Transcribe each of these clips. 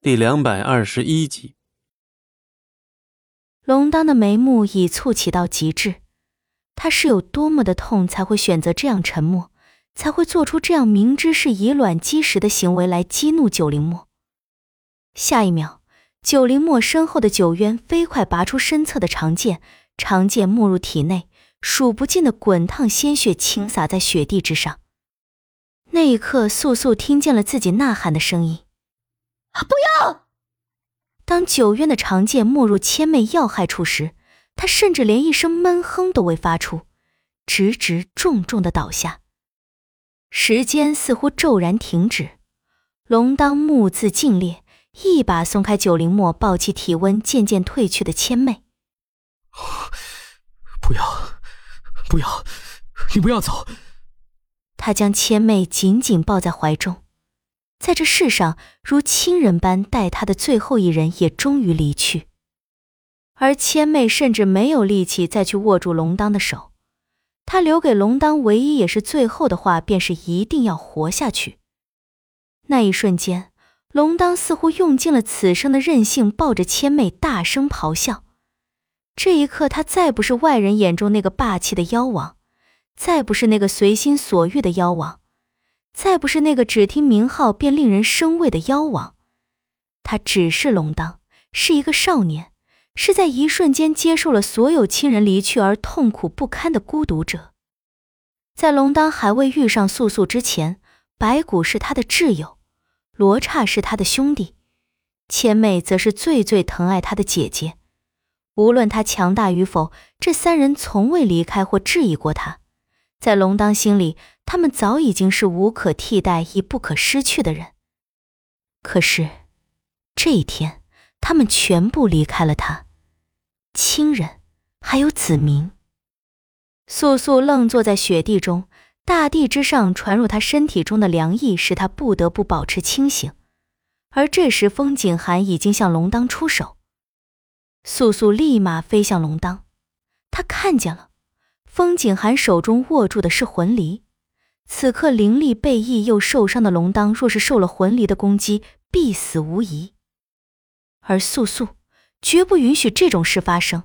第两百二十一集，龙当的眉目已蹙起到极致，他是有多么的痛，才会选择这样沉默，才会做出这样明知是以卵击石的行为来激怒九灵墨。下一秒，九灵墨身后的九渊飞快拔出身侧的长剑，长剑没入体内，数不尽的滚烫鲜血倾洒在雪地之上。那一刻，素素听见了自己呐喊的声音。不要！当九渊的长剑没入千妹要害处时，他甚至连一声闷哼都未发出，直直重重的倒下。时间似乎骤然停止，龙当目眦尽裂，一把松开九灵墨，抱起体温渐渐退去的千妹。不要，不要，你不要走！他将千妹紧紧抱在怀中。在这世上，如亲人般待他的最后一人也终于离去，而千妹甚至没有力气再去握住龙当的手。他留给龙当唯一也是最后的话，便是一定要活下去。那一瞬间，龙当似乎用尽了此生的任性，抱着千妹大声咆哮。这一刻，他再不是外人眼中那个霸气的妖王，再不是那个随心所欲的妖王。再不是那个只听名号便令人生畏的妖王，他只是龙当，是一个少年，是在一瞬间接受了所有亲人离去而痛苦不堪的孤独者。在龙当还未遇上素素之前，白骨是他的挚友，罗刹是他的兄弟，千妹则是最最疼爱他的姐姐。无论他强大与否，这三人从未离开或质疑过他。在龙当心里。他们早已经是无可替代亦不可失去的人，可是这一天，他们全部离开了他，亲人，还有子民。素素愣坐在雪地中，大地之上传入他身体中的凉意，使他不得不保持清醒。而这时，风景寒已经向龙当出手，素素立马飞向龙当，他看见了，风景寒手中握住的是魂离。此刻灵力被缢又受伤的龙当，若是受了魂离的攻击，必死无疑。而素素绝不允许这种事发生。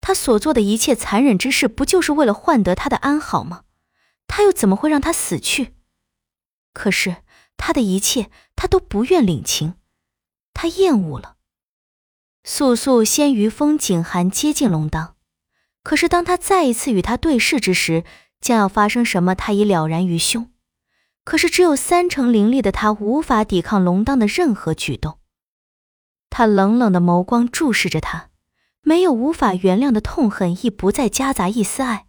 他所做的一切残忍之事，不就是为了换得他的安好吗？他又怎么会让他死去？可是他的一切，他都不愿领情。他厌恶了。素素先于风景寒接近龙当，可是当他再一次与他对视之时，将要发生什么，他已了然于胸。可是只有三成灵力的他，无法抵抗龙当的任何举动。他冷冷的眸光注视着他，没有无法原谅的痛恨，亦不再夹杂一丝爱。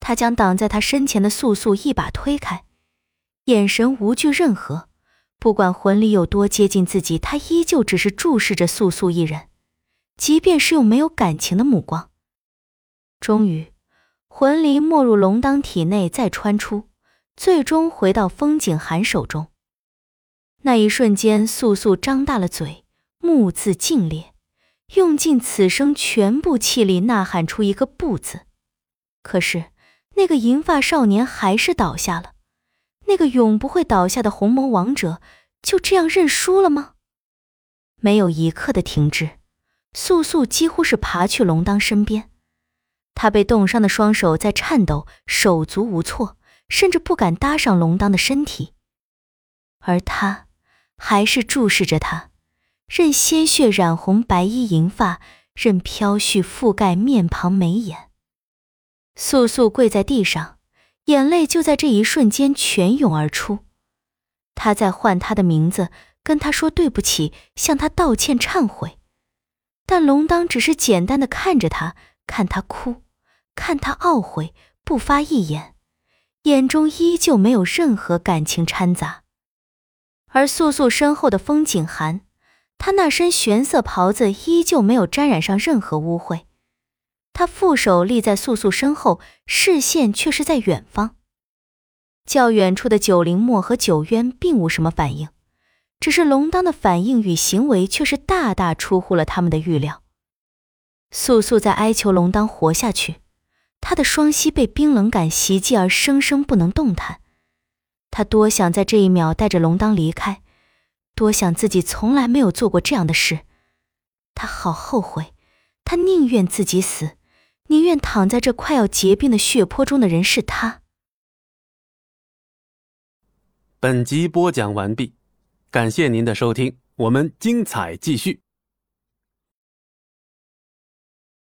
他将挡在他身前的素素一把推开，眼神无惧任何。不管魂力有多接近自己，他依旧只是注视着素素一人，即便是用没有感情的目光。终于。魂离没入龙当体内，再穿出，最终回到风景寒手中。那一瞬间，素素张大了嘴，目眦尽裂，用尽此生全部气力呐喊出一个“不”字。可是，那个银发少年还是倒下了。那个永不会倒下的鸿蒙王者，就这样认输了吗？没有一刻的停滞，素素几乎是爬去龙当身边。他被冻伤的双手在颤抖，手足无措，甚至不敢搭上龙当的身体，而他还是注视着他，任鲜血染红白衣银发，任飘絮覆盖面庞眉眼。素素跪在地上，眼泪就在这一瞬间泉涌而出。他在唤他的名字，跟他说对不起，向他道歉忏悔，但龙当只是简单的看着他。看他哭，看他懊悔，不发一言，眼中依旧没有任何感情掺杂。而素素身后的风景寒，他那身玄色袍子依旧没有沾染上任何污秽。他负手立在素素身后，视线却是在远方。较远处的九灵墨和九渊并无什么反应，只是龙当的反应与行为却是大大出乎了他们的预料。素素在哀求龙当活下去，他的双膝被冰冷感袭击而生生不能动弹。他多想在这一秒带着龙当离开，多想自己从来没有做过这样的事，他好后悔。他宁愿自己死，宁愿躺在这快要结冰的血泊中的人是他。本集播讲完毕，感谢您的收听，我们精彩继续。